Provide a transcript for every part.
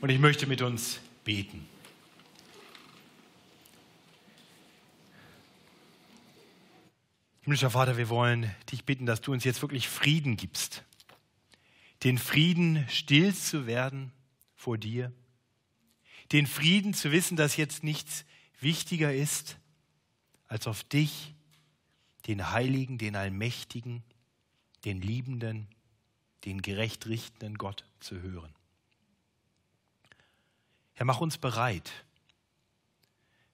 Und ich möchte mit uns beten. Himmlischer Vater, wir wollen dich bitten, dass du uns jetzt wirklich Frieden gibst. Den Frieden, still zu werden vor dir. Den Frieden zu wissen, dass jetzt nichts wichtiger ist, als auf dich, den Heiligen, den Allmächtigen, den Liebenden, den gerecht richtenden Gott zu hören. Herr, mach uns bereit.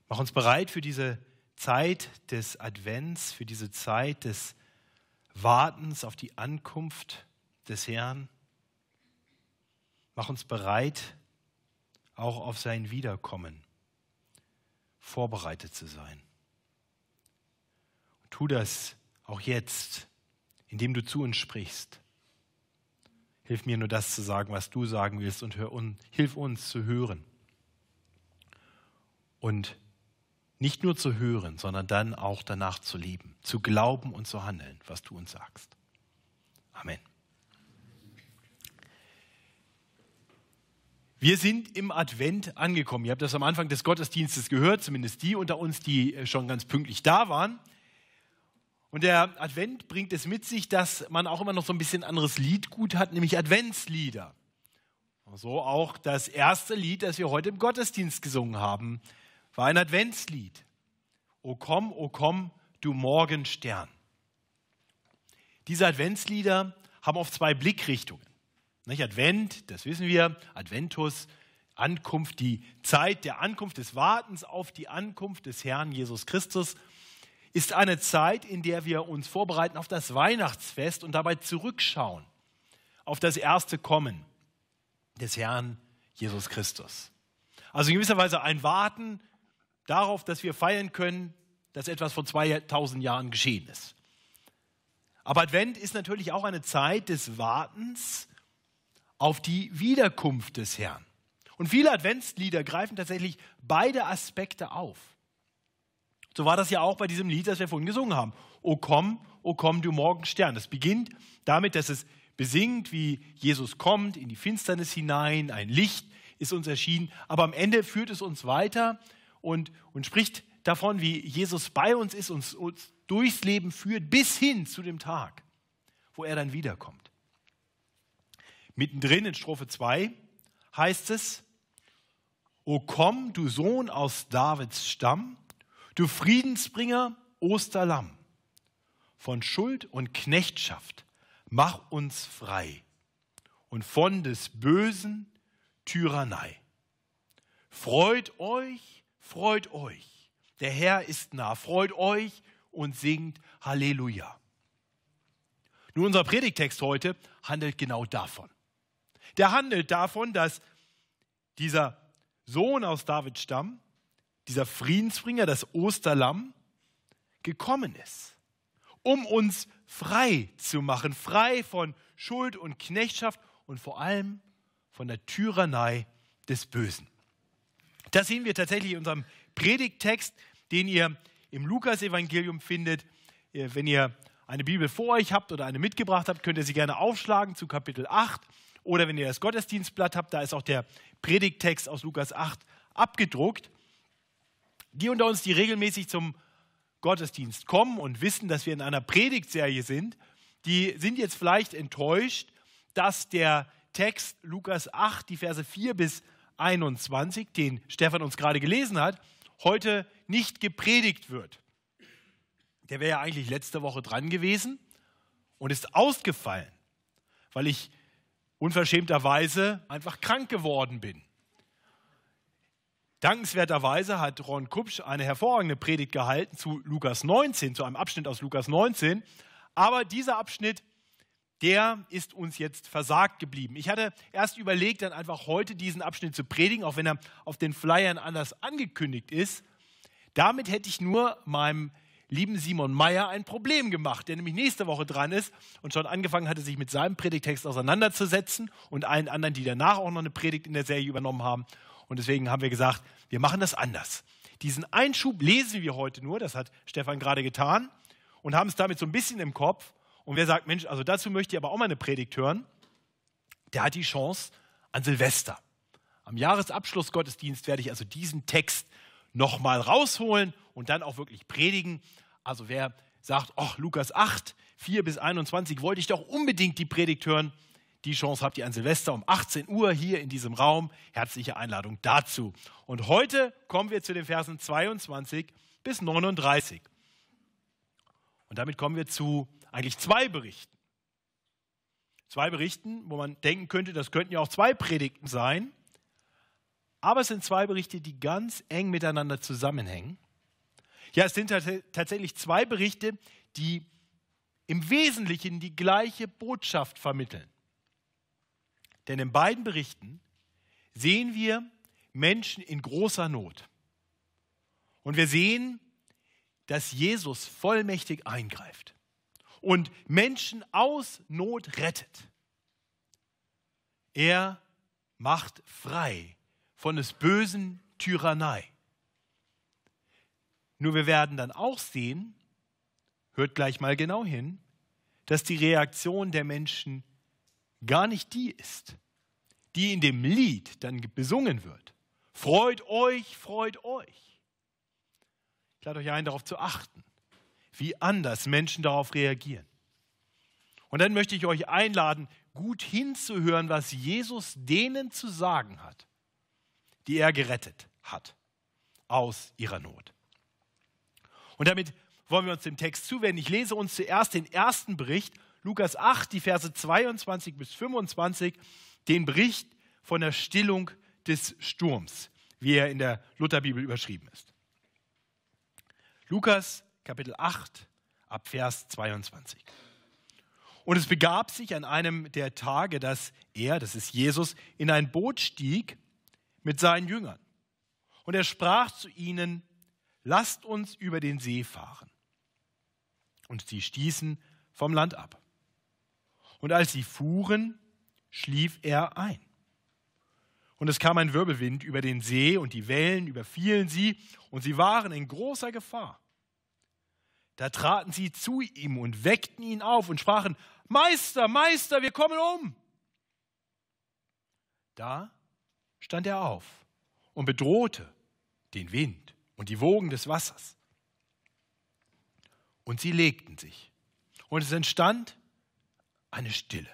Mach uns bereit für diese Zeit des Advents, für diese Zeit des Wartens auf die Ankunft des Herrn. Mach uns bereit, auch auf sein Wiederkommen vorbereitet zu sein. Und tu das auch jetzt, indem du zu uns sprichst. Hilf mir nur das zu sagen, was du sagen willst und, hör, und hilf uns zu hören. Und nicht nur zu hören, sondern dann auch danach zu leben, zu glauben und zu handeln, was du uns sagst. Amen. Wir sind im Advent angekommen. Ihr habt das am Anfang des Gottesdienstes gehört, zumindest die unter uns, die äh, schon ganz pünktlich da waren. Und der Advent bringt es mit sich, dass man auch immer noch so ein bisschen anderes Liedgut hat, nämlich Adventslieder. So auch das erste Lied, das wir heute im Gottesdienst gesungen haben, war ein Adventslied. O komm, o komm, du Morgenstern. Diese Adventslieder haben oft zwei Blickrichtungen. Nicht? Advent, das wissen wir, Adventus, Ankunft, die Zeit der Ankunft des Wartens auf die Ankunft des Herrn Jesus Christus ist eine Zeit, in der wir uns vorbereiten auf das Weihnachtsfest und dabei zurückschauen auf das erste Kommen des Herrn Jesus Christus. Also in gewisser Weise ein Warten darauf, dass wir feiern können, dass etwas vor 2000 Jahren geschehen ist. Aber Advent ist natürlich auch eine Zeit des Wartens auf die Wiederkunft des Herrn. Und viele Adventslieder greifen tatsächlich beide Aspekte auf. So war das ja auch bei diesem Lied, das wir vorhin gesungen haben. O komm, o komm, du Morgenstern. Das beginnt damit, dass es besingt, wie Jesus kommt in die Finsternis hinein, ein Licht ist uns erschienen, aber am Ende führt es uns weiter und, und spricht davon, wie Jesus bei uns ist, uns, uns durchs Leben führt, bis hin zu dem Tag, wo er dann wiederkommt. Mittendrin in Strophe 2 heißt es, O komm, du Sohn aus Davids Stamm, du Friedensbringer, Osterlamm, von Schuld und Knechtschaft mach uns frei und von des Bösen Tyrannei. Freut euch freut euch. Der Herr ist nah. Freut euch und singt Halleluja. Nun, unser Predigtext heute handelt genau davon. Der handelt davon, dass dieser Sohn aus Davids Stamm, dieser Friedensbringer, das Osterlamm, gekommen ist, um uns frei zu machen, frei von Schuld und Knechtschaft und vor allem von der Tyrannei des Bösen. Das sehen wir tatsächlich in unserem Predigttext, den ihr im Lukas-Evangelium findet. Äh, wenn ihr eine Bibel vor euch habt oder eine mitgebracht habt, könnt ihr sie gerne aufschlagen zu Kapitel 8. Oder wenn ihr das Gottesdienstblatt habt, da ist auch der Predigttext aus Lukas 8 abgedruckt. Die unter uns, die regelmäßig zum Gottesdienst kommen und wissen, dass wir in einer Predigtserie sind, die sind jetzt vielleicht enttäuscht, dass der Text Lukas 8, die Verse 4 bis 21, den Stefan uns gerade gelesen hat, heute nicht gepredigt wird. Der wäre ja eigentlich letzte Woche dran gewesen und ist ausgefallen, weil ich unverschämterweise einfach krank geworden bin. Dankenswerterweise hat Ron Kupsch eine hervorragende Predigt gehalten zu Lukas 19, zu einem Abschnitt aus Lukas 19. Aber dieser Abschnitt der ist uns jetzt versagt geblieben. Ich hatte erst überlegt, dann einfach heute diesen Abschnitt zu predigen, auch wenn er auf den Flyern anders angekündigt ist. Damit hätte ich nur meinem lieben Simon Meyer ein Problem gemacht, der nämlich nächste Woche dran ist und schon angefangen hatte, sich mit seinem Predigtext auseinanderzusetzen und allen anderen, die danach auch noch eine Predigt in der Serie übernommen haben. Und deswegen haben wir gesagt, wir machen das anders. Diesen Einschub lesen wir heute nur, das hat Stefan gerade getan, und haben es damit so ein bisschen im Kopf und wer sagt, Mensch, also dazu möchte ich aber auch mal eine Predigt hören, der hat die Chance an Silvester. Am Jahresabschlussgottesdienst werde ich also diesen Text nochmal rausholen und dann auch wirklich predigen. Also wer sagt, ach, Lukas 8, 4 bis 21 wollte ich doch unbedingt die Predigt hören, die Chance habt ihr an Silvester um 18 Uhr hier in diesem Raum. Herzliche Einladung dazu. Und heute kommen wir zu den Versen 22 bis 39. Und damit kommen wir zu eigentlich zwei Berichten. Zwei Berichten, wo man denken könnte, das könnten ja auch zwei Predigten sein. Aber es sind zwei Berichte, die ganz eng miteinander zusammenhängen. Ja, es sind tatsächlich zwei Berichte, die im Wesentlichen die gleiche Botschaft vermitteln. Denn in beiden Berichten sehen wir Menschen in großer Not. Und wir sehen, dass Jesus vollmächtig eingreift und Menschen aus Not rettet. Er macht frei von des bösen Tyrannei. Nur wir werden dann auch sehen, hört gleich mal genau hin, dass die Reaktion der Menschen gar nicht die ist, die in dem Lied dann besungen wird. Freut euch, freut euch. Ich lade euch ein, darauf zu achten, wie anders Menschen darauf reagieren. Und dann möchte ich euch einladen, gut hinzuhören, was Jesus denen zu sagen hat, die er gerettet hat aus ihrer Not. Und damit wollen wir uns dem Text zuwenden. Ich lese uns zuerst den ersten Bericht Lukas 8, die Verse 22 bis 25, den Bericht von der Stillung des Sturms, wie er in der Lutherbibel überschrieben ist. Lukas Kapitel 8 ab Vers 22. Und es begab sich an einem der Tage, dass er, das ist Jesus, in ein Boot stieg mit seinen Jüngern. Und er sprach zu ihnen, lasst uns über den See fahren. Und sie stießen vom Land ab. Und als sie fuhren, schlief er ein. Und es kam ein Wirbelwind über den See und die Wellen überfielen sie und sie waren in großer Gefahr. Da traten sie zu ihm und weckten ihn auf und sprachen, Meister, Meister, wir kommen um. Da stand er auf und bedrohte den Wind und die Wogen des Wassers. Und sie legten sich. Und es entstand eine Stille.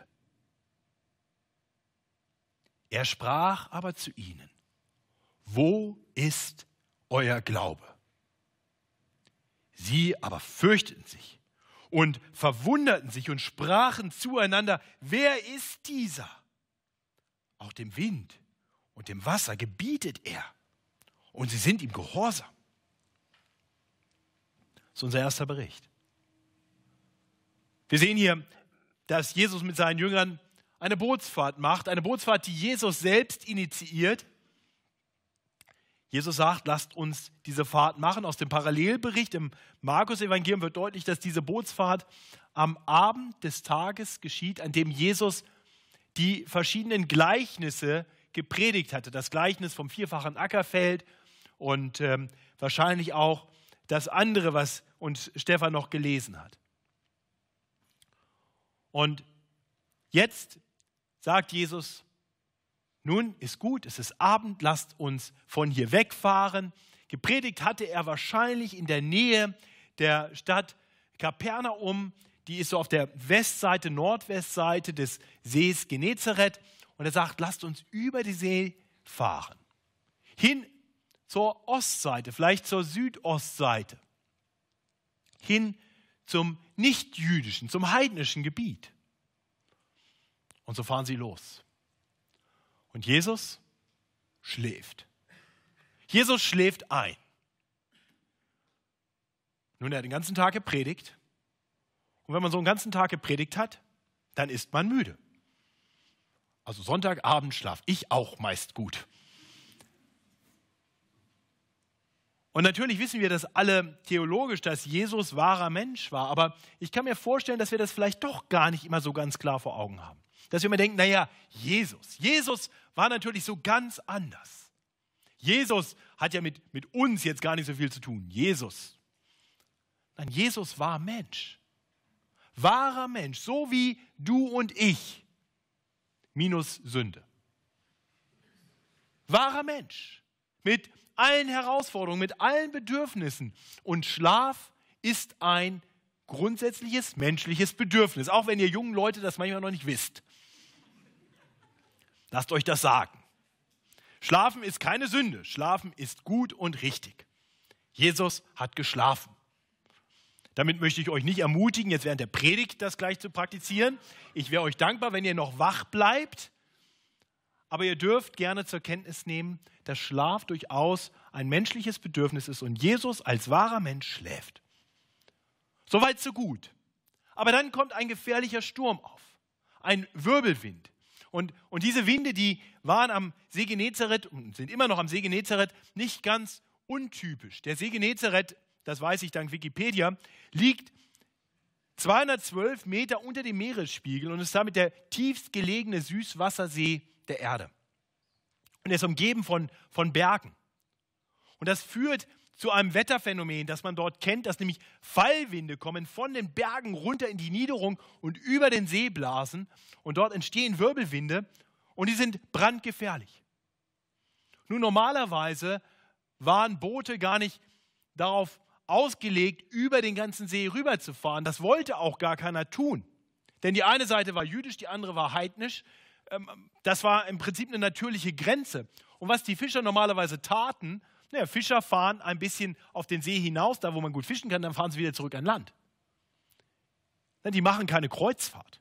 Er sprach aber zu ihnen, wo ist euer Glaube? Sie aber fürchteten sich und verwunderten sich und sprachen zueinander, wer ist dieser? Auch dem Wind und dem Wasser gebietet er und sie sind ihm gehorsam. Das ist unser erster Bericht. Wir sehen hier dass Jesus mit seinen Jüngern eine Bootsfahrt macht, eine Bootsfahrt, die Jesus selbst initiiert. Jesus sagt, lasst uns diese Fahrt machen. Aus dem Parallelbericht im Markus-Evangelium wird deutlich, dass diese Bootsfahrt am Abend des Tages geschieht, an dem Jesus die verschiedenen Gleichnisse gepredigt hatte. Das Gleichnis vom vierfachen Ackerfeld und ähm, wahrscheinlich auch das andere, was uns Stefan noch gelesen hat. Und jetzt sagt Jesus, nun ist gut, es ist Abend, lasst uns von hier wegfahren. Gepredigt hatte er wahrscheinlich in der Nähe der Stadt Kapernaum, die ist so auf der Westseite, Nordwestseite des Sees Genezareth. Und er sagt, lasst uns über die See fahren. Hin zur Ostseite, vielleicht zur Südostseite. Hin zum nichtjüdischen, zum heidnischen Gebiet. Und so fahren sie los. Und Jesus schläft. Jesus schläft ein. Nun, er hat den ganzen Tag gepredigt. Und wenn man so einen ganzen Tag gepredigt hat, dann ist man müde. Also Sonntagabend schlaf ich auch meist gut. Und natürlich wissen wir das alle theologisch, dass Jesus wahrer Mensch war. Aber ich kann mir vorstellen, dass wir das vielleicht doch gar nicht immer so ganz klar vor Augen haben. Dass wir immer denken, naja, Jesus. Jesus war natürlich so ganz anders. Jesus hat ja mit, mit uns jetzt gar nicht so viel zu tun. Jesus. Nein, Jesus war Mensch. Wahrer Mensch, so wie du und ich. Minus Sünde. wahrer Mensch mit allen Herausforderungen, mit allen Bedürfnissen. Und Schlaf ist ein grundsätzliches menschliches Bedürfnis, auch wenn ihr jungen Leute das manchmal noch nicht wisst. Lasst euch das sagen. Schlafen ist keine Sünde, Schlafen ist gut und richtig. Jesus hat geschlafen. Damit möchte ich euch nicht ermutigen, jetzt während der Predigt das gleich zu praktizieren. Ich wäre euch dankbar, wenn ihr noch wach bleibt aber ihr dürft gerne zur Kenntnis nehmen, dass Schlaf durchaus ein menschliches Bedürfnis ist und Jesus als wahrer Mensch schläft. Soweit so gut. Aber dann kommt ein gefährlicher Sturm auf, ein Wirbelwind. Und, und diese Winde, die waren am See Genezareth und sind immer noch am See Genezareth nicht ganz untypisch. Der See Genezareth, das weiß ich dank Wikipedia, liegt 212 Meter unter dem Meeresspiegel und ist damit der tiefst gelegene Süßwassersee der Erde. Und er ist umgeben von, von Bergen. Und das führt zu einem Wetterphänomen, das man dort kennt, dass nämlich Fallwinde kommen von den Bergen runter in die Niederung und über den See blasen. Und dort entstehen Wirbelwinde und die sind brandgefährlich. Nun, normalerweise waren Boote gar nicht darauf ausgelegt, über den ganzen See rüberzufahren. Das wollte auch gar keiner tun. Denn die eine Seite war jüdisch, die andere war heidnisch. Ähm, das war im Prinzip eine natürliche Grenze. Und was die Fischer normalerweise taten, naja, Fischer fahren ein bisschen auf den See hinaus, da wo man gut fischen kann, dann fahren sie wieder zurück an Land. Die machen keine Kreuzfahrt.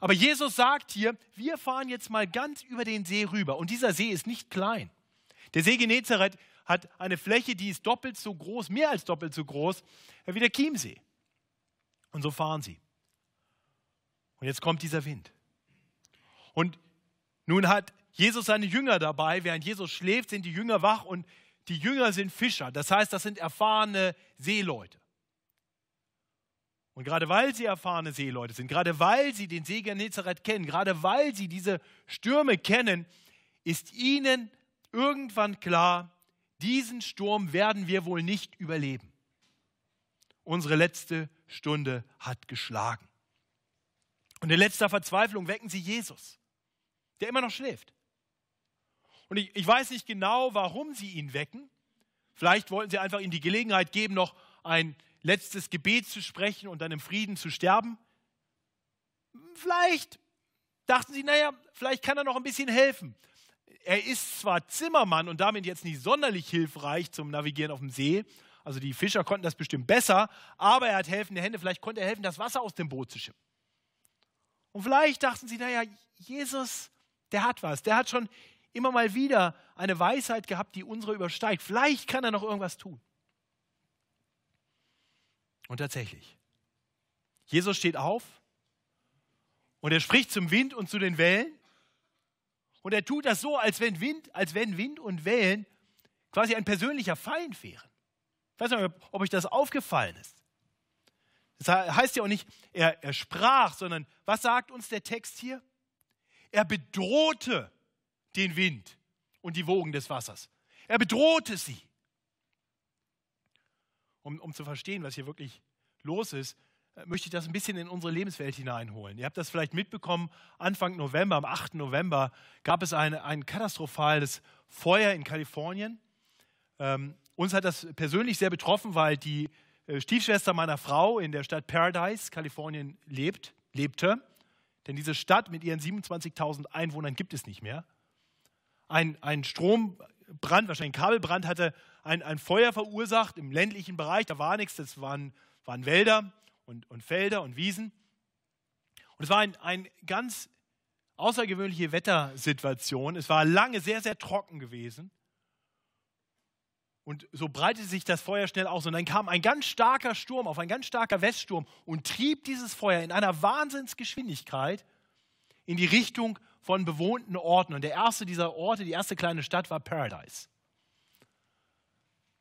Aber Jesus sagt hier, wir fahren jetzt mal ganz über den See rüber. Und dieser See ist nicht klein. Der See Genezareth hat eine Fläche, die ist doppelt so groß, mehr als doppelt so groß wie der Chiemsee. Und so fahren sie. Und jetzt kommt dieser Wind. Und nun hat Jesus seine Jünger dabei. Während Jesus schläft, sind die Jünger wach und die Jünger sind Fischer. Das heißt, das sind erfahrene Seeleute. Und gerade weil sie erfahrene Seeleute sind, gerade weil sie den See Genezareth kennen, gerade weil sie diese Stürme kennen, ist ihnen irgendwann klar, diesen Sturm werden wir wohl nicht überleben. Unsere letzte Stunde hat geschlagen. Und in letzter Verzweiflung wecken sie Jesus der immer noch schläft. Und ich, ich weiß nicht genau, warum sie ihn wecken. Vielleicht wollten sie einfach ihm die Gelegenheit geben, noch ein letztes Gebet zu sprechen und dann im Frieden zu sterben. Vielleicht dachten sie, naja, vielleicht kann er noch ein bisschen helfen. Er ist zwar Zimmermann und damit jetzt nicht sonderlich hilfreich zum Navigieren auf dem See, also die Fischer konnten das bestimmt besser, aber er hat helfende Hände, vielleicht konnte er helfen, das Wasser aus dem Boot zu schippen. Und vielleicht dachten sie, naja, Jesus, der hat was. Der hat schon immer mal wieder eine Weisheit gehabt, die unsere übersteigt. Vielleicht kann er noch irgendwas tun. Und tatsächlich, Jesus steht auf und er spricht zum Wind und zu den Wellen. Und er tut das so, als wenn Wind, als wenn Wind und Wellen quasi ein persönlicher Feind wären. Ich weiß nicht, ob euch das aufgefallen ist. Das heißt ja auch nicht, er, er sprach, sondern was sagt uns der Text hier? Er bedrohte den Wind und die Wogen des Wassers. Er bedrohte sie. Um, um zu verstehen, was hier wirklich los ist, äh, möchte ich das ein bisschen in unsere Lebenswelt hineinholen. Ihr habt das vielleicht mitbekommen, Anfang November, am 8. November, gab es eine, ein katastrophales Feuer in Kalifornien. Ähm, uns hat das persönlich sehr betroffen, weil die äh, Stiefschwester meiner Frau in der Stadt Paradise, Kalifornien, lebt, lebte. Denn diese Stadt mit ihren 27.000 Einwohnern gibt es nicht mehr. Ein, ein Strombrand, wahrscheinlich ein Kabelbrand, hatte ein, ein Feuer verursacht im ländlichen Bereich. Da war nichts, das waren, waren Wälder und, und Felder und Wiesen. Und es war eine ein ganz außergewöhnliche Wettersituation. Es war lange sehr, sehr trocken gewesen. Und so breitete sich das Feuer schnell aus. Und dann kam ein ganz starker Sturm auf, ein ganz starker Weststurm und trieb dieses Feuer in einer Wahnsinnsgeschwindigkeit in die Richtung von bewohnten Orten. Und der erste dieser Orte, die erste kleine Stadt war Paradise.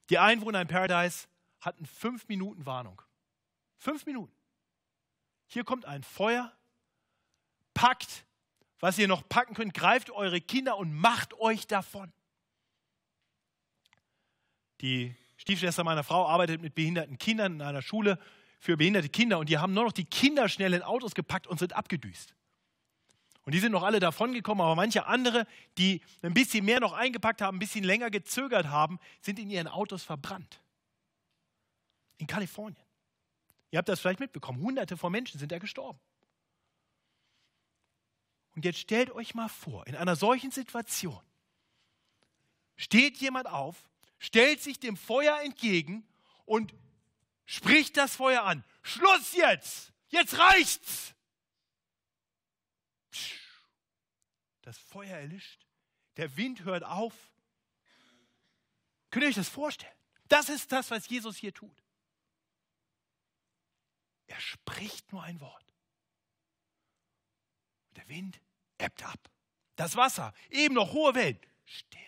Die Einwohner in Paradise hatten fünf Minuten Warnung. Fünf Minuten. Hier kommt ein Feuer, packt, was ihr noch packen könnt, greift eure Kinder und macht euch davon. Die Stiefschwester meiner Frau arbeitet mit behinderten Kindern in einer Schule für behinderte Kinder und die haben nur noch die Kinder schnell in Autos gepackt und sind abgedüst. Und die sind noch alle davongekommen, aber manche andere, die ein bisschen mehr noch eingepackt haben, ein bisschen länger gezögert haben, sind in ihren Autos verbrannt. In Kalifornien. Ihr habt das vielleicht mitbekommen. Hunderte von Menschen sind da gestorben. Und jetzt stellt euch mal vor, in einer solchen Situation steht jemand auf, stellt sich dem Feuer entgegen und spricht das Feuer an. Schluss jetzt! Jetzt reicht's! Das Feuer erlischt. Der Wind hört auf. Könnt ihr euch das vorstellen? Das ist das, was Jesus hier tut. Er spricht nur ein Wort. Der Wind ebbt ab. Das Wasser, eben noch hohe Wellen, still.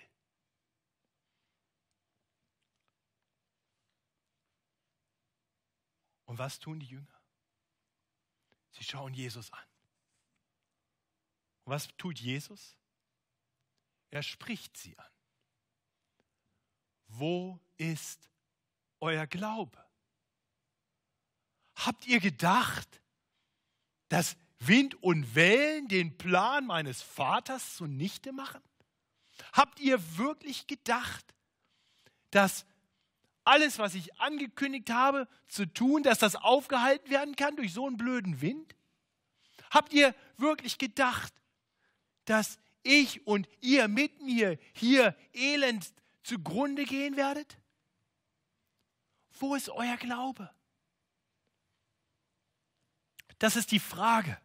Und was tun die Jünger? Sie schauen Jesus an. Und was tut Jesus? Er spricht sie an. Wo ist euer Glaube? Habt ihr gedacht, dass Wind und Wellen den Plan meines Vaters zunichte machen? Habt ihr wirklich gedacht, dass alles, was ich angekündigt habe zu tun, dass das aufgehalten werden kann durch so einen blöden Wind? Habt ihr wirklich gedacht, dass ich und ihr mit mir hier elend zugrunde gehen werdet? Wo ist euer Glaube? Das ist die Frage.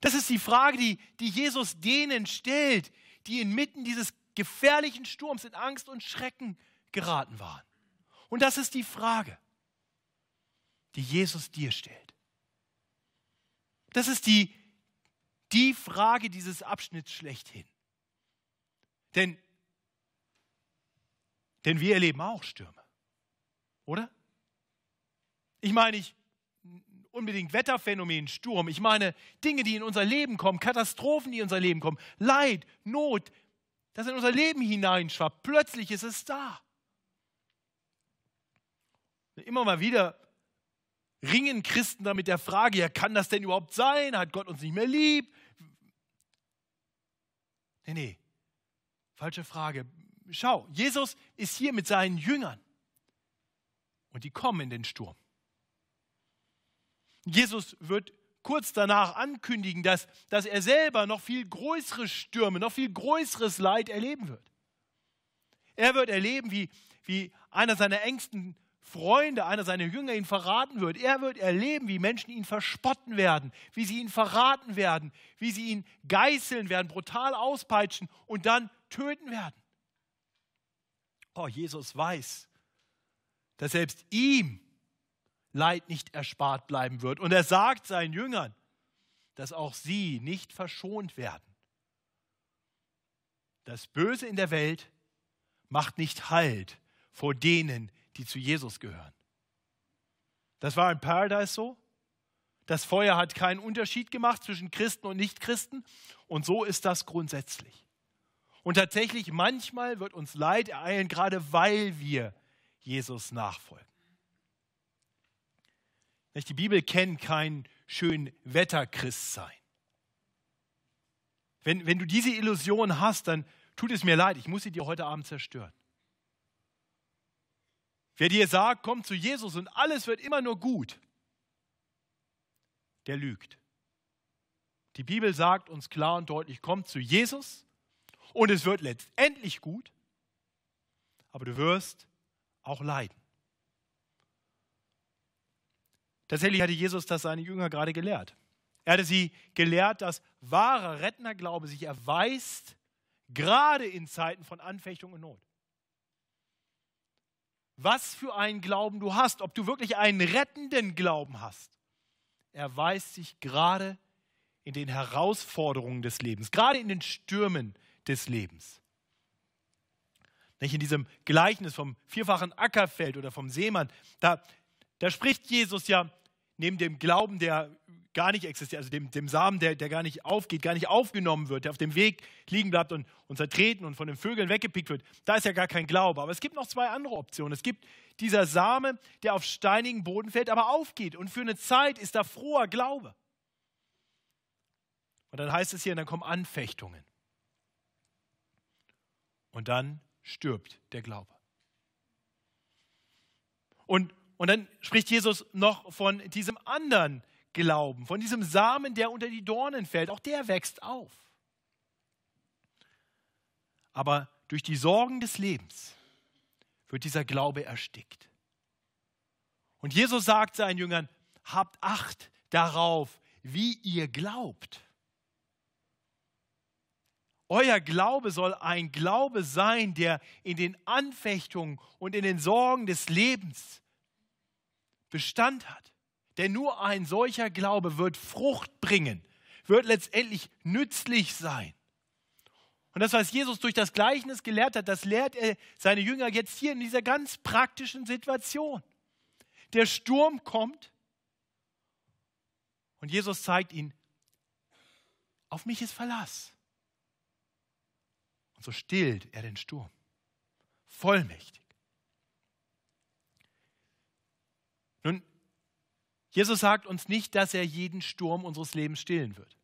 Das ist die Frage, die, die Jesus denen stellt, die inmitten dieses gefährlichen Sturms in Angst und Schrecken geraten waren. Und das ist die Frage, die Jesus dir stellt. Das ist die, die Frage dieses Abschnitts schlechthin. Denn, denn wir erleben auch Stürme, oder? Ich meine, ich unbedingt Wetterphänomen, Sturm. Ich meine Dinge, die in unser Leben kommen, Katastrophen, die in unser Leben kommen, Leid, Not, das in unser Leben hineinschwappt. Plötzlich ist es da. Immer mal wieder ringen Christen da mit der Frage, ja, kann das denn überhaupt sein? Hat Gott uns nicht mehr lieb? Nee, nee, falsche Frage. Schau, Jesus ist hier mit seinen Jüngern und die kommen in den Sturm. Jesus wird kurz danach ankündigen, dass, dass er selber noch viel größere Stürme, noch viel größeres Leid erleben wird. Er wird erleben, wie, wie einer seiner engsten Freunde, einer seiner Jünger ihn verraten wird. Er wird erleben, wie Menschen ihn verspotten werden, wie sie ihn verraten werden, wie sie ihn geißeln werden, brutal auspeitschen und dann töten werden. Oh, Jesus weiß, dass selbst ihm Leid nicht erspart bleiben wird. Und er sagt seinen Jüngern, dass auch sie nicht verschont werden. Das Böse in der Welt macht nicht Halt vor denen, die zu Jesus gehören. Das war in Paradise so. Das Feuer hat keinen Unterschied gemacht zwischen Christen und Nichtchristen. Und so ist das grundsätzlich. Und tatsächlich, manchmal wird uns Leid ereilen, gerade weil wir Jesus nachfolgen. Die Bibel kennt kein schön Wetterchristsein. Wenn, wenn du diese Illusion hast, dann tut es mir leid, ich muss sie dir heute Abend zerstören. Wer dir sagt, komm zu Jesus und alles wird immer nur gut, der lügt. Die Bibel sagt uns klar und deutlich, komm zu Jesus und es wird letztendlich gut, aber du wirst auch leiden. Tatsächlich hatte Jesus das seine Jünger gerade gelehrt. Er hatte sie gelehrt, dass wahrer Rettnerglaube sich erweist, gerade in Zeiten von Anfechtung und Not was für einen Glauben du hast, ob du wirklich einen rettenden Glauben hast, erweist sich gerade in den Herausforderungen des Lebens, gerade in den Stürmen des Lebens. Nicht in diesem Gleichnis vom vierfachen Ackerfeld oder vom Seemann, da, da spricht Jesus ja neben dem Glauben, der gar nicht existiert, also dem, dem Samen, der, der gar nicht aufgeht, gar nicht aufgenommen wird, der auf dem Weg liegen bleibt und, und zertreten und von den Vögeln weggepickt wird, da ist ja gar kein Glaube. Aber es gibt noch zwei andere Optionen. Es gibt dieser Same, der auf steinigen Boden fällt, aber aufgeht. Und für eine Zeit ist da froher Glaube. Und dann heißt es hier, dann kommen Anfechtungen. Und dann stirbt der Glaube. Und, und dann spricht Jesus noch von diesem anderen Glauben, von diesem Samen, der unter die Dornen fällt. Auch der wächst auf. Aber durch die Sorgen des Lebens wird dieser Glaube erstickt. Und Jesus sagt seinen Jüngern, habt Acht darauf, wie ihr glaubt. Euer Glaube soll ein Glaube sein, der in den Anfechtungen und in den Sorgen des Lebens Bestand hat. Denn nur ein solcher Glaube wird Frucht bringen, wird letztendlich nützlich sein. Und das, was Jesus durch das Gleichnis gelehrt hat, das lehrt er seine Jünger jetzt hier in dieser ganz praktischen Situation. Der Sturm kommt und Jesus zeigt ihnen, auf mich ist Verlass. Und so stillt er den Sturm. Vollmächtig. Nun, Jesus sagt uns nicht, dass er jeden Sturm unseres Lebens stillen wird.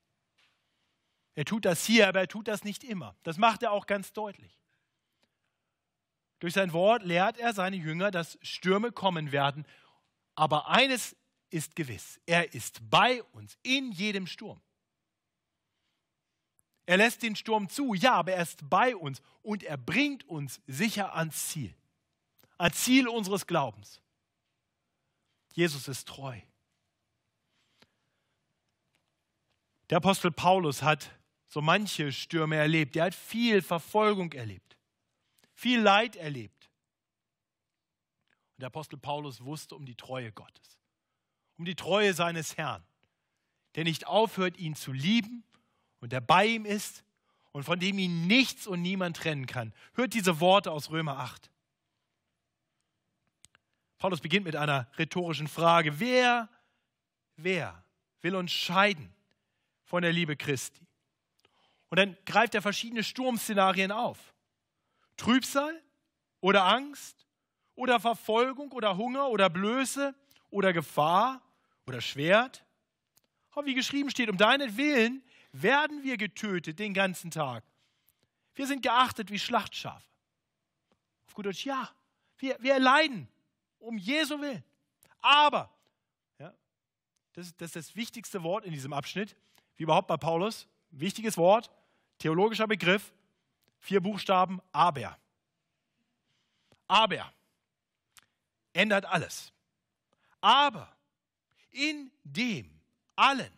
Er tut das hier, aber er tut das nicht immer. Das macht er auch ganz deutlich. Durch sein Wort lehrt er seine Jünger, dass Stürme kommen werden. Aber eines ist gewiss, er ist bei uns in jedem Sturm. Er lässt den Sturm zu, ja, aber er ist bei uns und er bringt uns sicher ans Ziel. Ans Ziel unseres Glaubens. Jesus ist treu. Der Apostel Paulus hat so manche Stürme erlebt. Er hat viel Verfolgung erlebt, viel Leid erlebt. Und der Apostel Paulus wusste um die Treue Gottes, um die Treue seines Herrn, der nicht aufhört, ihn zu lieben und der bei ihm ist und von dem ihn nichts und niemand trennen kann. Hört diese Worte aus Römer 8. Paulus beginnt mit einer rhetorischen Frage. Wer, wer will uns scheiden von der Liebe Christi? Und dann greift er verschiedene Sturmszenarien auf. Trübsal oder Angst oder Verfolgung oder Hunger oder Blöße oder Gefahr oder Schwert. Aber wie geschrieben steht, um deinetwillen werden wir getötet den ganzen Tag. Wir sind geachtet wie Schlachtschafe. Auf gut Deutsch, ja, wir, wir leiden um Jesu Willen. Aber, ja, das, das ist das wichtigste Wort in diesem Abschnitt, wie überhaupt bei Paulus, wichtiges Wort, theologischer Begriff, vier Buchstaben, aber. Aber ändert alles. Aber in dem allen,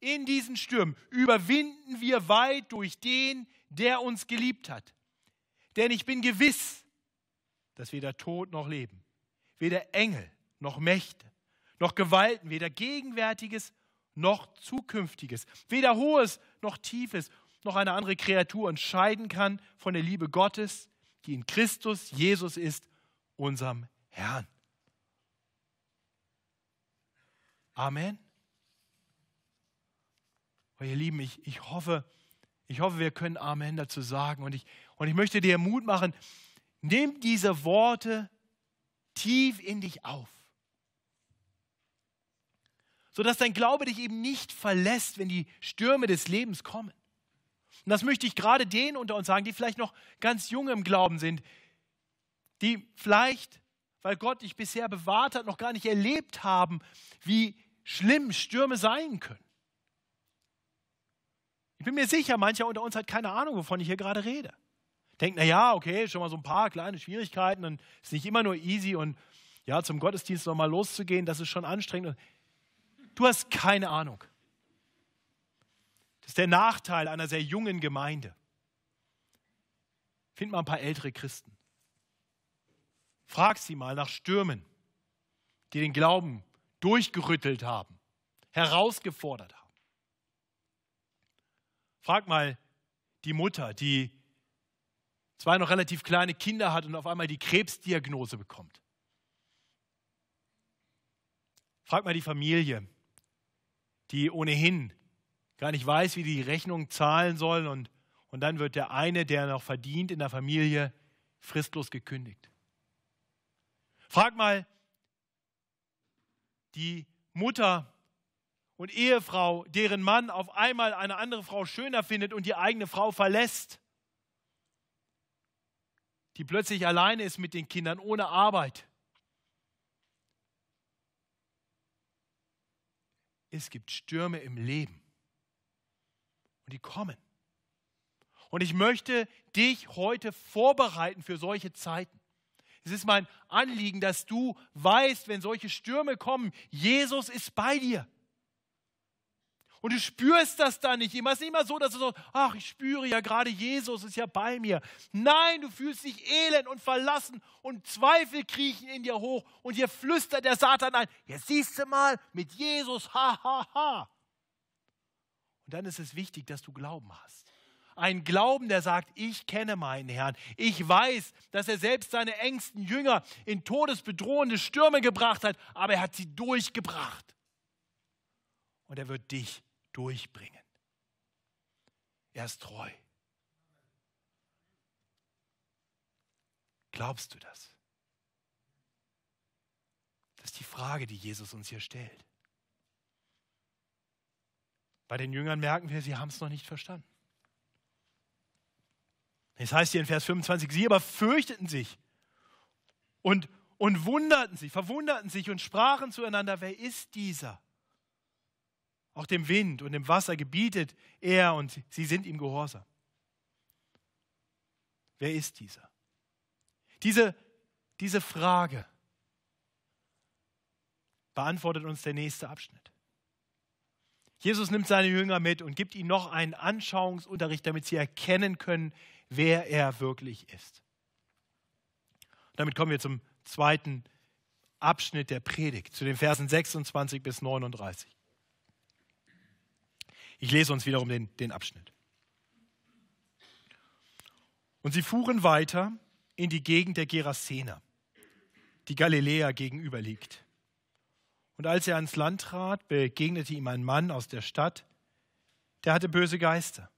in diesen Stürmen, überwinden wir weit durch den, der uns geliebt hat. Denn ich bin gewiss, dass weder Tod noch Leben, weder Engel noch Mächte, noch Gewalten, weder Gegenwärtiges noch Zukünftiges, weder Hohes noch Tiefes, noch eine andere Kreatur entscheiden kann von der Liebe Gottes, die in Christus Jesus ist, unserem Herrn. Amen. Oh, ihr Lieben, ich, ich, hoffe, ich hoffe, wir können Amen dazu sagen. Und ich, und ich möchte dir Mut machen, nimm diese Worte tief in dich auf sodass dein Glaube dich eben nicht verlässt, wenn die Stürme des Lebens kommen. Und das möchte ich gerade denen unter uns sagen, die vielleicht noch ganz jung im Glauben sind, die vielleicht, weil Gott dich bisher bewahrt hat, noch gar nicht erlebt haben, wie schlimm Stürme sein können. Ich bin mir sicher, mancher unter uns hat keine Ahnung, wovon ich hier gerade rede. Denkt, na ja, okay, schon mal so ein paar kleine Schwierigkeiten und ist nicht immer nur easy und ja, zum Gottesdienst nochmal loszugehen, das ist schon anstrengend. Du hast keine Ahnung. Das ist der Nachteil einer sehr jungen Gemeinde. Find mal ein paar ältere Christen. Frag sie mal nach Stürmen, die den Glauben durchgerüttelt haben, herausgefordert haben. Frag mal die Mutter, die zwei noch relativ kleine Kinder hat und auf einmal die Krebsdiagnose bekommt. Frag mal die Familie, die ohnehin gar nicht weiß, wie die Rechnung zahlen sollen und, und dann wird der eine, der noch verdient in der Familie, fristlos gekündigt. Frag mal die Mutter und Ehefrau, deren Mann auf einmal eine andere Frau schöner findet und die eigene Frau verlässt, die plötzlich alleine ist mit den Kindern ohne Arbeit. Es gibt Stürme im Leben und die kommen. Und ich möchte dich heute vorbereiten für solche Zeiten. Es ist mein Anliegen, dass du weißt, wenn solche Stürme kommen, Jesus ist bei dir. Und du spürst das dann nicht immer. Es ist nicht immer so, dass du so, ach, ich spüre ja gerade, Jesus ist ja bei mir. Nein, du fühlst dich elend und verlassen und Zweifel kriechen in dir hoch und hier flüstert der Satan ein, jetzt siehst du mal, mit Jesus, ha, ha, ha. Und dann ist es wichtig, dass du Glauben hast. Ein Glauben, der sagt, ich kenne meinen Herrn. Ich weiß, dass er selbst seine engsten Jünger in todesbedrohende Stürme gebracht hat, aber er hat sie durchgebracht. Und er wird dich durchbringen. Er ist treu. Glaubst du das? Das ist die Frage, die Jesus uns hier stellt. Bei den Jüngern merken wir, sie haben es noch nicht verstanden. Es heißt hier in Vers 25, sie aber fürchteten sich und, und wunderten sich, verwunderten sich und sprachen zueinander, wer ist dieser? Auch dem Wind und dem Wasser gebietet er und sie sind ihm gehorsam. Wer ist dieser? Diese, diese Frage beantwortet uns der nächste Abschnitt. Jesus nimmt seine Jünger mit und gibt ihnen noch einen Anschauungsunterricht, damit sie erkennen können, wer er wirklich ist. Damit kommen wir zum zweiten Abschnitt der Predigt, zu den Versen 26 bis 39. Ich lese uns wiederum den, den Abschnitt. Und sie fuhren weiter in die Gegend der Gerasener, die Galiläa gegenüber liegt. Und als er ans Land trat, begegnete ihm ein Mann aus der Stadt, der hatte böse Geister.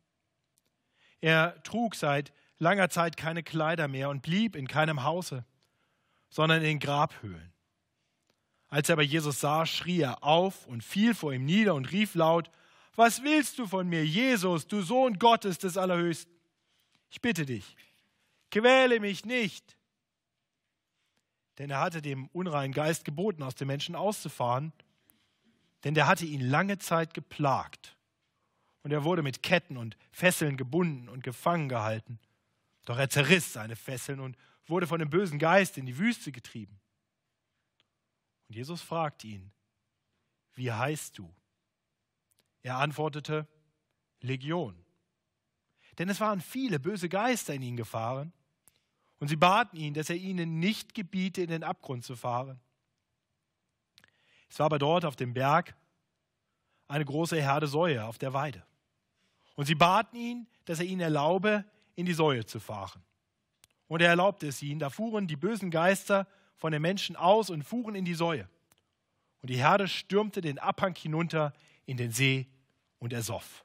Er trug seit langer Zeit keine Kleider mehr und blieb in keinem Hause, sondern in Grabhöhlen. Als er aber Jesus sah, schrie er auf und fiel vor ihm nieder und rief laut, was willst du von mir, Jesus, du Sohn Gottes des Allerhöchsten? Ich bitte dich, quäle mich nicht. Denn er hatte dem unreinen Geist geboten, aus dem Menschen auszufahren, denn der hatte ihn lange Zeit geplagt und er wurde mit Ketten und Fesseln gebunden und gefangen gehalten. Doch er zerriss seine Fesseln und wurde von dem bösen Geist in die Wüste getrieben. Und Jesus fragte ihn, wie heißt du? Er antwortete, Legion. Denn es waren viele böse Geister in ihn gefahren, und sie baten ihn, dass er ihnen nicht gebiete, in den Abgrund zu fahren. Es war aber dort auf dem Berg eine große Herde Säue auf der Weide. Und sie baten ihn, dass er ihnen erlaube, in die Säue zu fahren. Und er erlaubte es ihnen. Da fuhren die bösen Geister von den Menschen aus und fuhren in die Säue. Und die Herde stürmte den Abhang hinunter in den See und ersoff.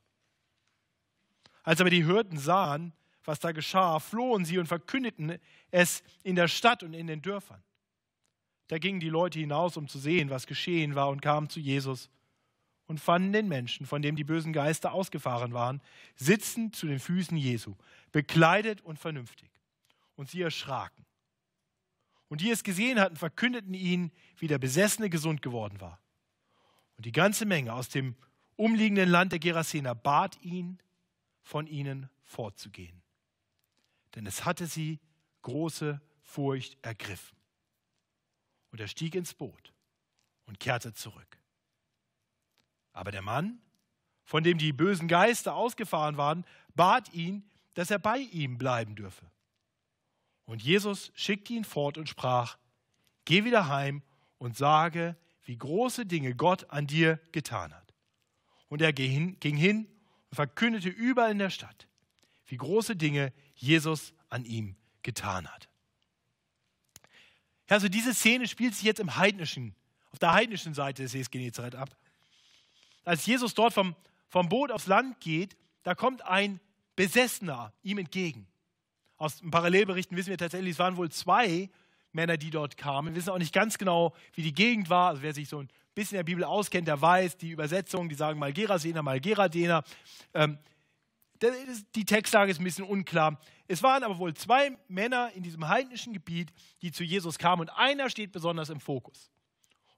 Als aber die Hirten sahen, was da geschah, flohen sie und verkündeten es in der Stadt und in den Dörfern. Da gingen die Leute hinaus, um zu sehen, was geschehen war, und kamen zu Jesus und fanden den Menschen, von dem die bösen Geister ausgefahren waren, sitzend zu den Füßen Jesu, bekleidet und vernünftig. Und sie erschraken. Und die es gesehen hatten, verkündeten ihnen, wie der Besessene gesund geworden war. Und die ganze Menge aus dem umliegenden Land der Gerasener bat ihn, von ihnen fortzugehen. Denn es hatte sie große Furcht ergriffen. Und er stieg ins Boot und kehrte zurück. Aber der Mann, von dem die bösen Geister ausgefahren waren, bat ihn, dass er bei ihm bleiben dürfe. Und Jesus schickte ihn fort und sprach, Geh wieder heim und sage, wie große Dinge Gott an dir getan hat. Und er ging hin und verkündete überall in der Stadt, wie große Dinge Jesus an ihm getan hat. Also diese Szene spielt sich jetzt im heidnischen, auf der heidnischen Seite des Sees Genezareth ab als Jesus dort vom, vom Boot aufs Land geht, da kommt ein Besessener ihm entgegen. Aus den Parallelberichten wissen wir tatsächlich, es waren wohl zwei Männer, die dort kamen. Wir wissen auch nicht ganz genau, wie die Gegend war. Also wer sich so ein bisschen in der Bibel auskennt, der weiß, die Übersetzung, die sagen mal Gerasener, mal Geradener. Ähm, die Textlage ist ein bisschen unklar. Es waren aber wohl zwei Männer in diesem heidnischen Gebiet, die zu Jesus kamen und einer steht besonders im Fokus.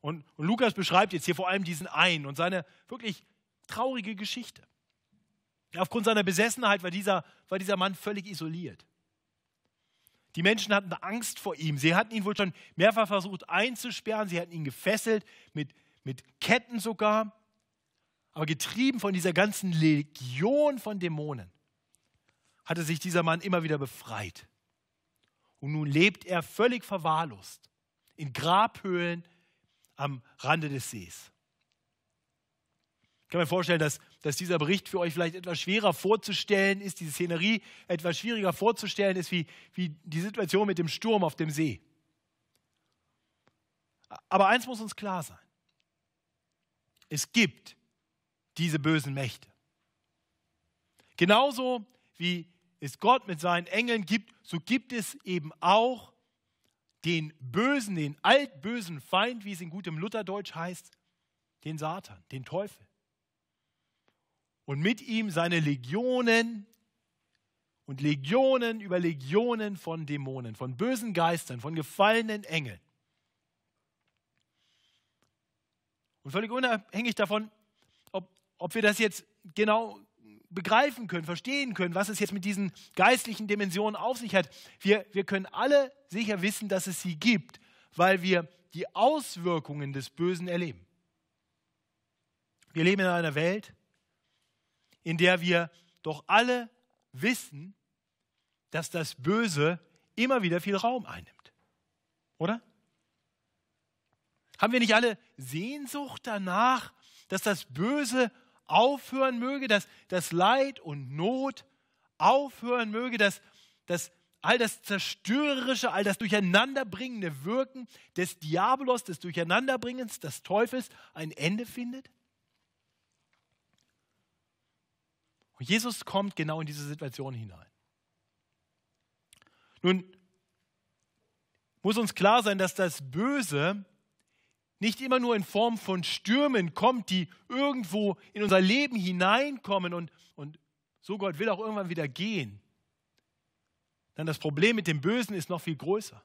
Und, und Lukas beschreibt jetzt hier vor allem diesen einen und seine wirklich traurige Geschichte. Aufgrund seiner Besessenheit war dieser, war dieser Mann völlig isoliert. Die Menschen hatten Angst vor ihm. Sie hatten ihn wohl schon mehrfach versucht einzusperren. Sie hatten ihn gefesselt, mit, mit Ketten sogar. Aber getrieben von dieser ganzen Legion von Dämonen hatte sich dieser Mann immer wieder befreit. Und nun lebt er völlig verwahrlost in Grabhöhlen am Rande des Sees. Ich kann mir vorstellen, dass, dass dieser Bericht für euch vielleicht etwas schwerer vorzustellen ist, diese Szenerie etwas schwieriger vorzustellen ist, wie, wie die Situation mit dem Sturm auf dem See. Aber eins muss uns klar sein. Es gibt diese bösen Mächte. Genauso wie es Gott mit seinen Engeln gibt, so gibt es eben auch den bösen, den altbösen Feind, wie es in gutem Lutherdeutsch heißt, den Satan, den Teufel und mit ihm seine Legionen und Legionen über Legionen von Dämonen, von bösen Geistern, von gefallenen Engeln. Und völlig unabhängig davon, ob, ob wir das jetzt genau begreifen können, verstehen können, was es jetzt mit diesen geistlichen Dimensionen auf sich hat, wir, wir können alle sicher wissen, dass es sie gibt, weil wir die Auswirkungen des Bösen erleben. Wir leben in einer Welt, in der wir doch alle wissen, dass das Böse immer wieder viel Raum einnimmt. Oder? Haben wir nicht alle Sehnsucht danach, dass das Böse aufhören möge, dass das Leid und Not aufhören möge, dass, dass all das zerstörerische, all das durcheinanderbringende Wirken des Diabolos, des Durcheinanderbringens des Teufels ein Ende findet? Und Jesus kommt genau in diese Situation hinein. Nun muss uns klar sein, dass das Böse nicht immer nur in Form von Stürmen kommt, die irgendwo in unser Leben hineinkommen und, und so Gott will auch irgendwann wieder gehen. Denn das Problem mit dem Bösen ist noch viel größer.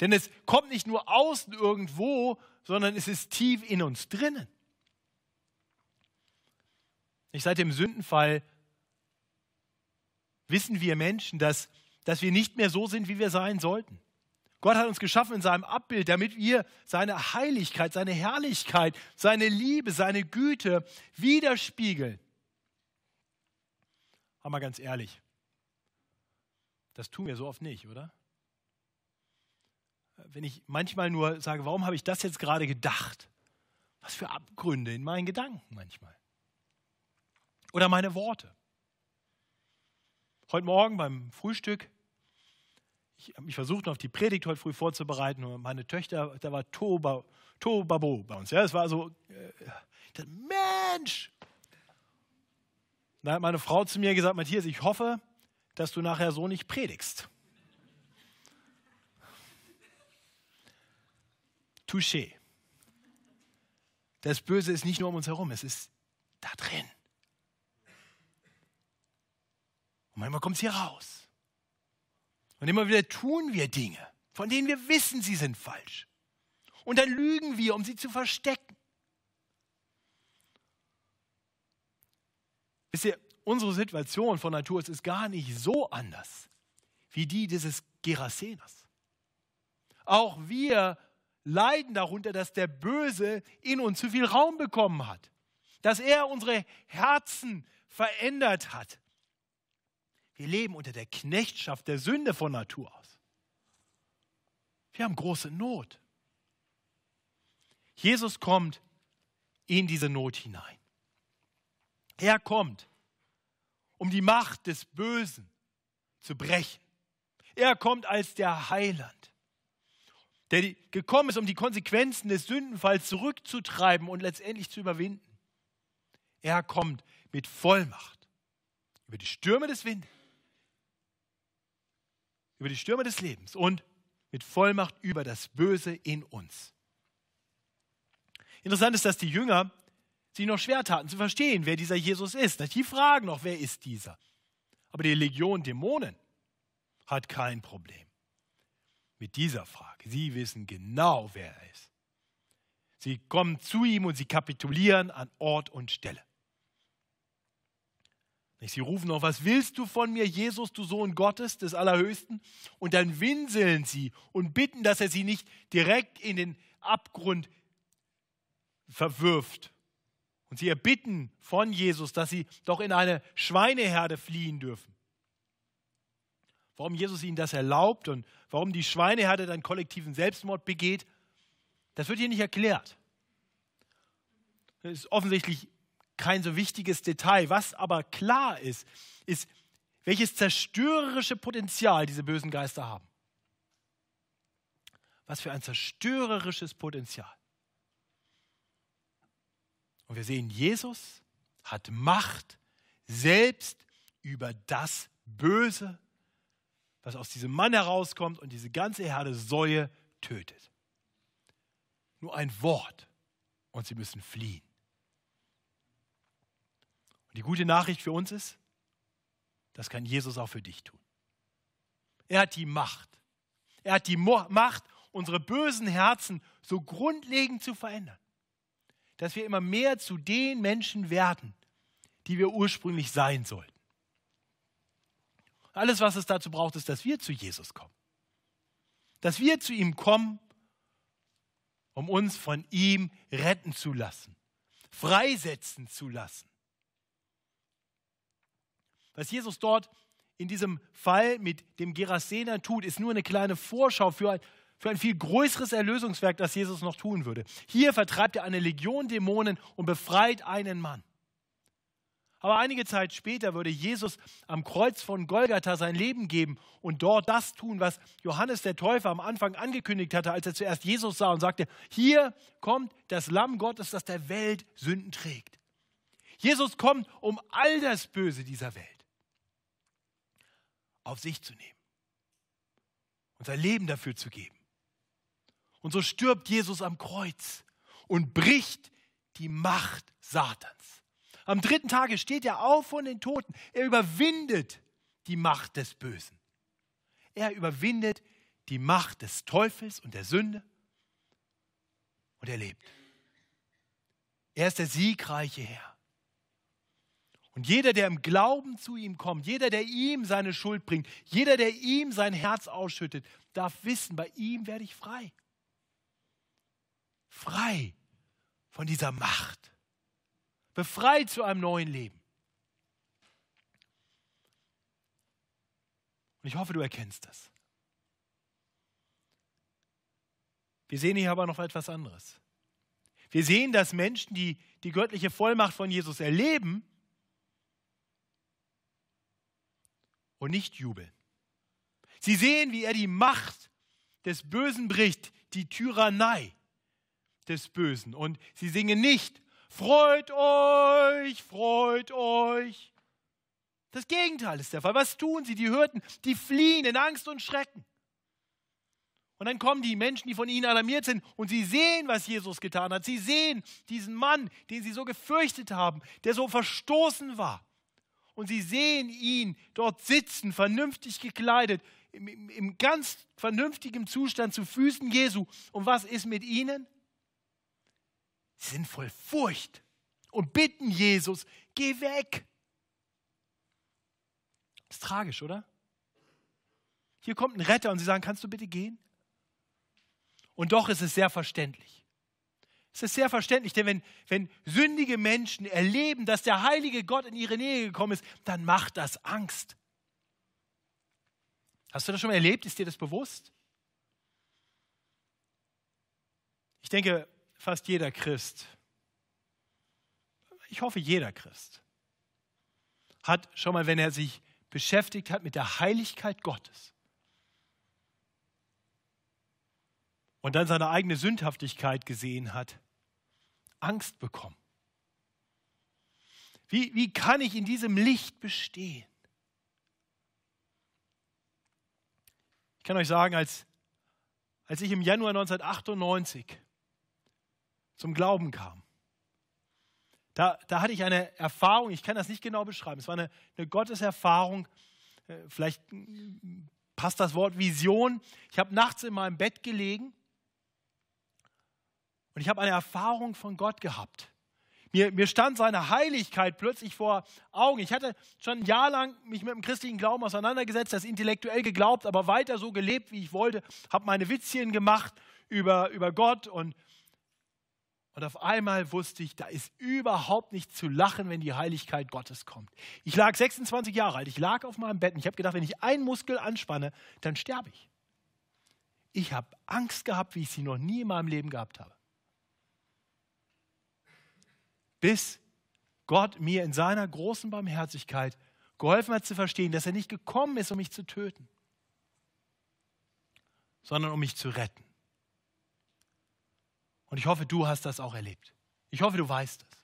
Denn es kommt nicht nur außen irgendwo, sondern es ist tief in uns drinnen. Nicht seit dem Sündenfall wissen wir Menschen, dass, dass wir nicht mehr so sind, wie wir sein sollten. Gott hat uns geschaffen in seinem Abbild, damit wir seine Heiligkeit, seine Herrlichkeit, seine Liebe, seine Güte widerspiegeln. Aber mal ganz ehrlich, das tun wir so oft nicht, oder? Wenn ich manchmal nur sage, warum habe ich das jetzt gerade gedacht? Was für Abgründe in meinen Gedanken manchmal. Oder meine Worte. Heute Morgen beim Frühstück, ich habe mich versucht, auf die Predigt heute früh vorzubereiten. Und meine Töchter, da war Toba, Tobabo bei uns. Ja, es war so, äh, dachte, Mensch! Da hat meine Frau zu mir gesagt, Matthias, ich hoffe, dass du nachher so nicht predigst. Touché. Das Böse ist nicht nur um uns herum, es ist da drin. Und manchmal kommt es hier raus. Und immer wieder tun wir Dinge, von denen wir wissen, sie sind falsch. Und dann lügen wir, um sie zu verstecken. Wisst ihr, unsere Situation von Natur ist gar nicht so anders wie die dieses Gerasenas. Auch wir leiden darunter, dass der Böse in uns zu viel Raum bekommen hat, dass er unsere Herzen verändert hat, wir leben unter der Knechtschaft der Sünde von Natur aus. Wir haben große Not. Jesus kommt in diese Not hinein. Er kommt, um die Macht des Bösen zu brechen. Er kommt als der Heiland, der gekommen ist, um die Konsequenzen des Sündenfalls zurückzutreiben und letztendlich zu überwinden. Er kommt mit Vollmacht über die Stürme des Windes über die Stürme des Lebens und mit Vollmacht über das Böse in uns. Interessant ist, dass die Jünger sich noch schwer taten zu verstehen, wer dieser Jesus ist. Die fragen noch, wer ist dieser? Aber die Legion Dämonen hat kein Problem mit dieser Frage. Sie wissen genau, wer er ist. Sie kommen zu ihm und sie kapitulieren an Ort und Stelle. Sie rufen noch, was willst du von mir, Jesus, du Sohn Gottes, des Allerhöchsten? Und dann winseln sie und bitten, dass er sie nicht direkt in den Abgrund verwirft. Und sie erbitten von Jesus, dass sie doch in eine Schweineherde fliehen dürfen. Warum Jesus ihnen das erlaubt und warum die Schweineherde dann kollektiven Selbstmord begeht, das wird hier nicht erklärt. Das ist offensichtlich kein so wichtiges Detail. Was aber klar ist, ist, welches zerstörerische Potenzial diese bösen Geister haben. Was für ein zerstörerisches Potenzial. Und wir sehen, Jesus hat Macht selbst über das Böse, was aus diesem Mann herauskommt und diese ganze Herde Säue tötet. Nur ein Wort und sie müssen fliehen. Und die gute Nachricht für uns ist, das kann Jesus auch für dich tun. Er hat die Macht. Er hat die Macht, unsere bösen Herzen so grundlegend zu verändern, dass wir immer mehr zu den Menschen werden, die wir ursprünglich sein sollten. Alles, was es dazu braucht, ist, dass wir zu Jesus kommen. Dass wir zu ihm kommen, um uns von ihm retten zu lassen, freisetzen zu lassen. Was Jesus dort in diesem Fall mit dem Gerasener tut, ist nur eine kleine Vorschau für ein, für ein viel größeres Erlösungswerk, das Jesus noch tun würde. Hier vertreibt er eine Legion Dämonen und befreit einen Mann. Aber einige Zeit später würde Jesus am Kreuz von Golgatha sein Leben geben und dort das tun, was Johannes der Täufer am Anfang angekündigt hatte, als er zuerst Jesus sah und sagte, hier kommt das Lamm Gottes, das der Welt Sünden trägt. Jesus kommt, um all das Böse dieser Welt auf sich zu nehmen und sein Leben dafür zu geben. Und so stirbt Jesus am Kreuz und bricht die Macht Satans. Am dritten Tage steht er auf von den Toten. Er überwindet die Macht des Bösen. Er überwindet die Macht des Teufels und der Sünde und er lebt. Er ist der siegreiche Herr. Und jeder, der im Glauben zu ihm kommt, jeder, der ihm seine Schuld bringt, jeder, der ihm sein Herz ausschüttet, darf wissen, bei ihm werde ich frei. Frei von dieser Macht. Befreit zu einem neuen Leben. Und ich hoffe, du erkennst das. Wir sehen hier aber noch etwas anderes. Wir sehen, dass Menschen, die die göttliche Vollmacht von Jesus erleben, und nicht jubeln. Sie sehen, wie er die Macht des Bösen bricht, die Tyrannei des Bösen. Und sie singen nicht, freut euch, freut euch. Das Gegenteil ist der Fall. Was tun sie? Die Hürden, die fliehen in Angst und Schrecken. Und dann kommen die Menschen, die von ihnen alarmiert sind, und sie sehen, was Jesus getan hat. Sie sehen diesen Mann, den sie so gefürchtet haben, der so verstoßen war und sie sehen ihn dort sitzen, vernünftig gekleidet, im, im, im ganz vernünftigen Zustand zu Füßen Jesu. Und was ist mit ihnen? Sie sind voll Furcht und bitten Jesus, geh weg. Ist tragisch, oder? Hier kommt ein Retter und sie sagen, kannst du bitte gehen? Und doch ist es sehr verständlich. Es ist sehr verständlich, denn wenn, wenn sündige Menschen erleben, dass der heilige Gott in ihre Nähe gekommen ist, dann macht das Angst. Hast du das schon mal erlebt? Ist dir das bewusst? Ich denke, fast jeder Christ, ich hoffe jeder Christ, hat schon mal, wenn er sich beschäftigt hat mit der Heiligkeit Gottes und dann seine eigene Sündhaftigkeit gesehen hat, Angst bekommen. Wie, wie kann ich in diesem Licht bestehen? Ich kann euch sagen, als, als ich im Januar 1998 zum Glauben kam. Da, da hatte ich eine Erfahrung, ich kann das nicht genau beschreiben, es war eine, eine Gotteserfahrung, äh, vielleicht passt das Wort Vision. Ich habe nachts in meinem Bett gelegen und ich habe eine Erfahrung von Gott gehabt. Mir, mir, stand seine Heiligkeit plötzlich vor Augen. Ich hatte schon ein Jahr lang mich mit dem christlichen Glauben auseinandergesetzt, das intellektuell geglaubt, aber weiter so gelebt, wie ich wollte, habe meine Witzchen gemacht über, über Gott und, und auf einmal wusste ich, da ist überhaupt nicht zu lachen, wenn die Heiligkeit Gottes kommt. Ich lag 26 Jahre alt, ich lag auf meinem Bett und ich habe gedacht, wenn ich einen Muskel anspanne, dann sterbe ich. Ich habe Angst gehabt, wie ich sie noch nie in meinem Leben gehabt habe. Bis Gott mir in seiner großen Barmherzigkeit geholfen hat zu verstehen, dass er nicht gekommen ist, um mich zu töten, sondern um mich zu retten. Und ich hoffe, du hast das auch erlebt. Ich hoffe, du weißt es.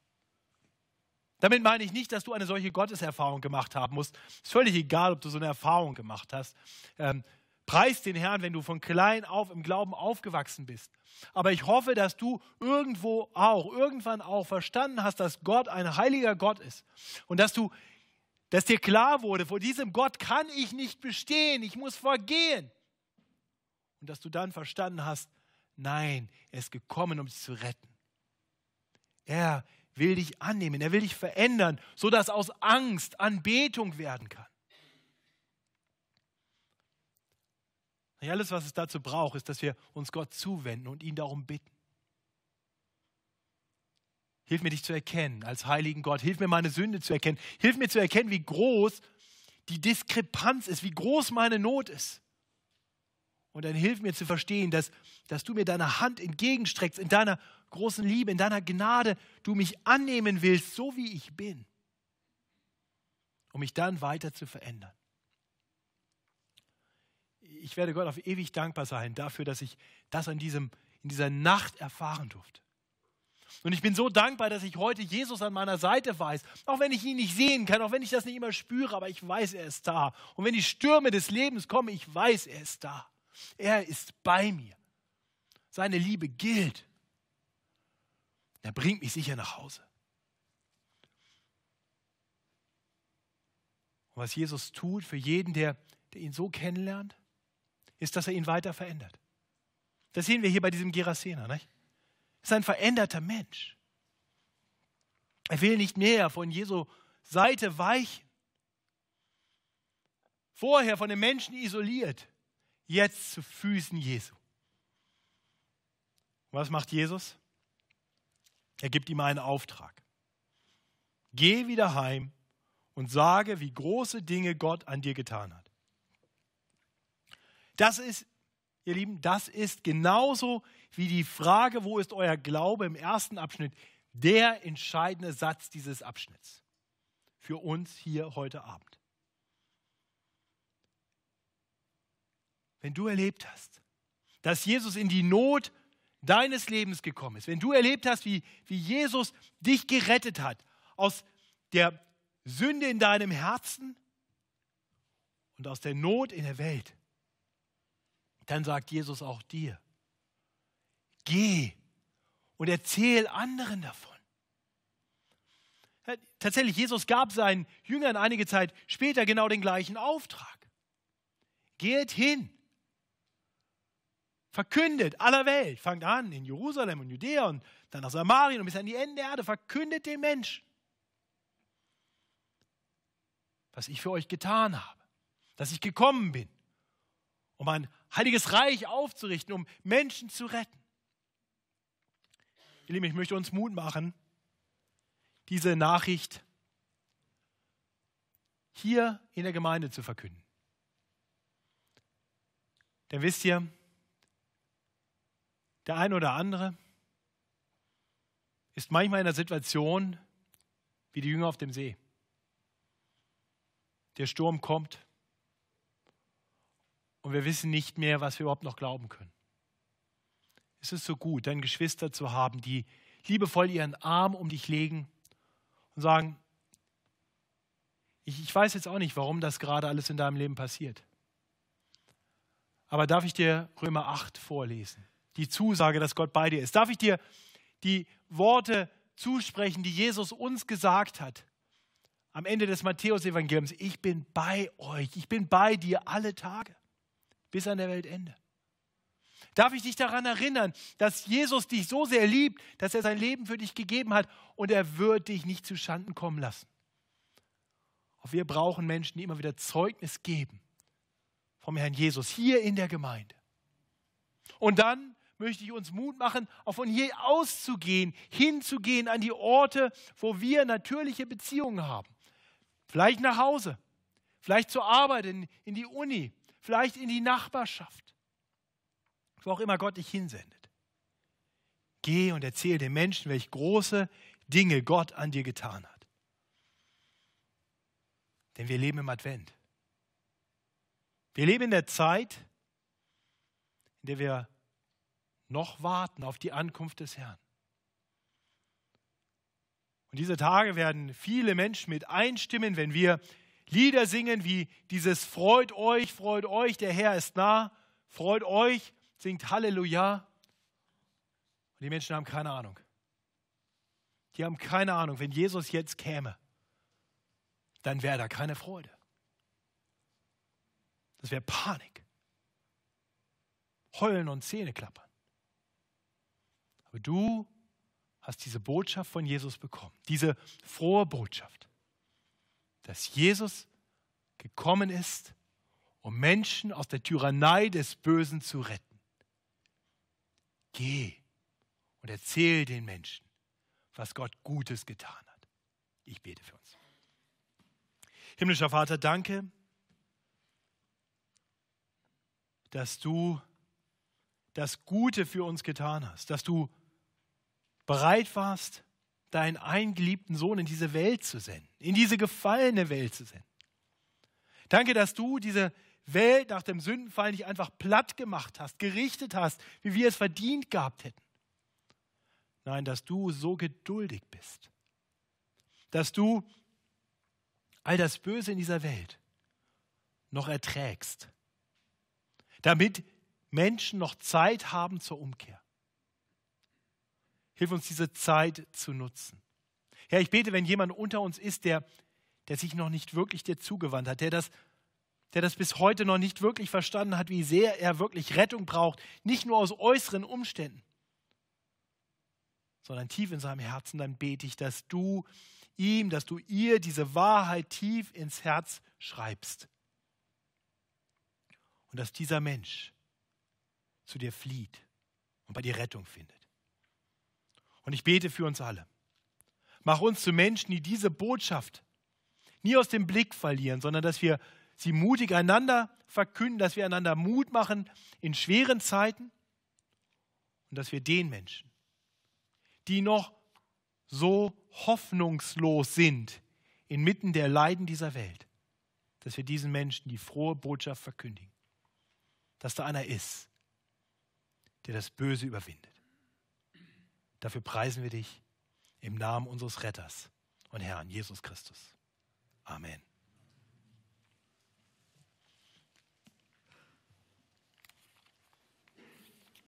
Damit meine ich nicht, dass du eine solche Gotteserfahrung gemacht haben musst. Es ist völlig egal, ob du so eine Erfahrung gemacht hast. Ähm, preis den Herrn, wenn du von klein auf im Glauben aufgewachsen bist. Aber ich hoffe, dass du irgendwo auch, irgendwann auch verstanden hast, dass Gott ein heiliger Gott ist. Und dass du, dass dir klar wurde, vor diesem Gott kann ich nicht bestehen, ich muss vergehen. Und dass du dann verstanden hast, Nein, er ist gekommen, um dich zu retten. Er will dich annehmen, er will dich verändern, sodass aus Angst Anbetung werden kann. Alles, was es dazu braucht, ist, dass wir uns Gott zuwenden und ihn darum bitten. Hilf mir, dich zu erkennen als heiligen Gott. Hilf mir, meine Sünde zu erkennen. Hilf mir zu erkennen, wie groß die Diskrepanz ist, wie groß meine Not ist. Und dann hilf mir zu verstehen, dass, dass du mir deine Hand entgegenstreckst, in deiner großen Liebe, in deiner Gnade, du mich annehmen willst, so wie ich bin, um mich dann weiter zu verändern. Ich werde Gott auf ewig dankbar sein dafür, dass ich das an diesem, in dieser Nacht erfahren durfte. Und ich bin so dankbar, dass ich heute Jesus an meiner Seite weiß. Auch wenn ich ihn nicht sehen kann, auch wenn ich das nicht immer spüre, aber ich weiß, er ist da. Und wenn die Stürme des Lebens kommen, ich weiß, er ist da. Er ist bei mir. Seine Liebe gilt. Er bringt mich sicher nach Hause. Und was Jesus tut für jeden, der, der ihn so kennenlernt, ist, dass er ihn weiter verändert. Das sehen wir hier bei diesem Gerasener. Nicht? Er ist ein veränderter Mensch. Er will nicht mehr von Jesu Seite weichen. Vorher von den Menschen isoliert jetzt zu Füßen Jesu. Was macht Jesus? Er gibt ihm einen Auftrag. Geh wieder heim und sage, wie große Dinge Gott an dir getan hat. Das ist, ihr Lieben, das ist genauso wie die Frage, wo ist euer Glaube im ersten Abschnitt, der entscheidende Satz dieses Abschnitts für uns hier heute Abend. wenn du erlebt hast, dass Jesus in die Not deines Lebens gekommen ist, wenn du erlebt hast, wie, wie Jesus dich gerettet hat aus der Sünde in deinem Herzen und aus der Not in der Welt, dann sagt Jesus auch dir, geh und erzähl anderen davon. Tatsächlich, Jesus gab seinen Jüngern einige Zeit später genau den gleichen Auftrag. Geht hin Verkündet aller Welt. Fangt an in Jerusalem und Judäa und dann nach Samarien und bis an die Ende der Erde. Verkündet den Menschen, was ich für euch getan habe. Dass ich gekommen bin, um ein heiliges Reich aufzurichten, um Menschen zu retten. Ihr Lieben, ich möchte uns Mut machen, diese Nachricht hier in der Gemeinde zu verkünden. Denn wisst ihr, der eine oder andere ist manchmal in einer Situation wie die Jünger auf dem See. Der Sturm kommt und wir wissen nicht mehr, was wir überhaupt noch glauben können. Es ist so gut, deine Geschwister zu haben, die liebevoll ihren Arm um dich legen und sagen, ich, ich weiß jetzt auch nicht, warum das gerade alles in deinem Leben passiert. Aber darf ich dir Römer 8 vorlesen? Die Zusage, dass Gott bei dir ist. Darf ich dir die Worte zusprechen, die Jesus uns gesagt hat? Am Ende des Matthäus-Evangeliums. Ich bin bei euch. Ich bin bei dir alle Tage. Bis an der Weltende. Darf ich dich daran erinnern, dass Jesus dich so sehr liebt, dass er sein Leben für dich gegeben hat und er wird dich nicht zu Schanden kommen lassen. Auch wir brauchen Menschen, die immer wieder Zeugnis geben vom Herrn Jesus hier in der Gemeinde. Und dann möchte ich uns Mut machen, auch von hier auszugehen, hinzugehen an die Orte, wo wir natürliche Beziehungen haben. Vielleicht nach Hause, vielleicht zur Arbeit, in, in die Uni, vielleicht in die Nachbarschaft, wo auch immer Gott dich hinsendet. Geh und erzähle den Menschen, welche große Dinge Gott an dir getan hat. Denn wir leben im Advent. Wir leben in der Zeit, in der wir noch warten auf die Ankunft des Herrn. Und diese Tage werden viele Menschen mit einstimmen, wenn wir Lieder singen wie dieses Freut euch, freut euch, der Herr ist nah, freut euch, singt Halleluja. Und die Menschen haben keine Ahnung. Die haben keine Ahnung, wenn Jesus jetzt käme, dann wäre da keine Freude. Das wäre Panik. Heulen und Zähne klappern. Aber du hast diese Botschaft von Jesus bekommen, diese frohe Botschaft, dass Jesus gekommen ist, um Menschen aus der Tyrannei des Bösen zu retten. Geh und erzähl den Menschen, was Gott Gutes getan hat. Ich bete für uns. Himmlischer Vater, danke dass du das Gute für uns getan hast, dass du bereit warst, deinen eingeliebten Sohn in diese Welt zu senden, in diese gefallene Welt zu senden. Danke, dass du diese Welt nach dem Sündenfall nicht einfach platt gemacht hast, gerichtet hast, wie wir es verdient gehabt hätten. Nein, dass du so geduldig bist, dass du all das Böse in dieser Welt noch erträgst damit Menschen noch Zeit haben zur Umkehr. Hilf uns, diese Zeit zu nutzen. Herr, ich bete, wenn jemand unter uns ist, der, der sich noch nicht wirklich dir zugewandt hat, der das, der das bis heute noch nicht wirklich verstanden hat, wie sehr er wirklich Rettung braucht, nicht nur aus äußeren Umständen, sondern tief in seinem Herzen, dann bete ich, dass du ihm, dass du ihr diese Wahrheit tief ins Herz schreibst und dass dieser Mensch zu dir flieht und bei dir Rettung findet. Und ich bete für uns alle. Mach uns zu Menschen, die diese Botschaft nie aus dem Blick verlieren, sondern dass wir sie mutig einander verkünden, dass wir einander Mut machen in schweren Zeiten und dass wir den Menschen, die noch so hoffnungslos sind inmitten der Leiden dieser Welt, dass wir diesen Menschen die frohe Botschaft verkündigen dass da einer ist, der das Böse überwindet. Dafür preisen wir dich im Namen unseres Retters und Herrn Jesus Christus. Amen.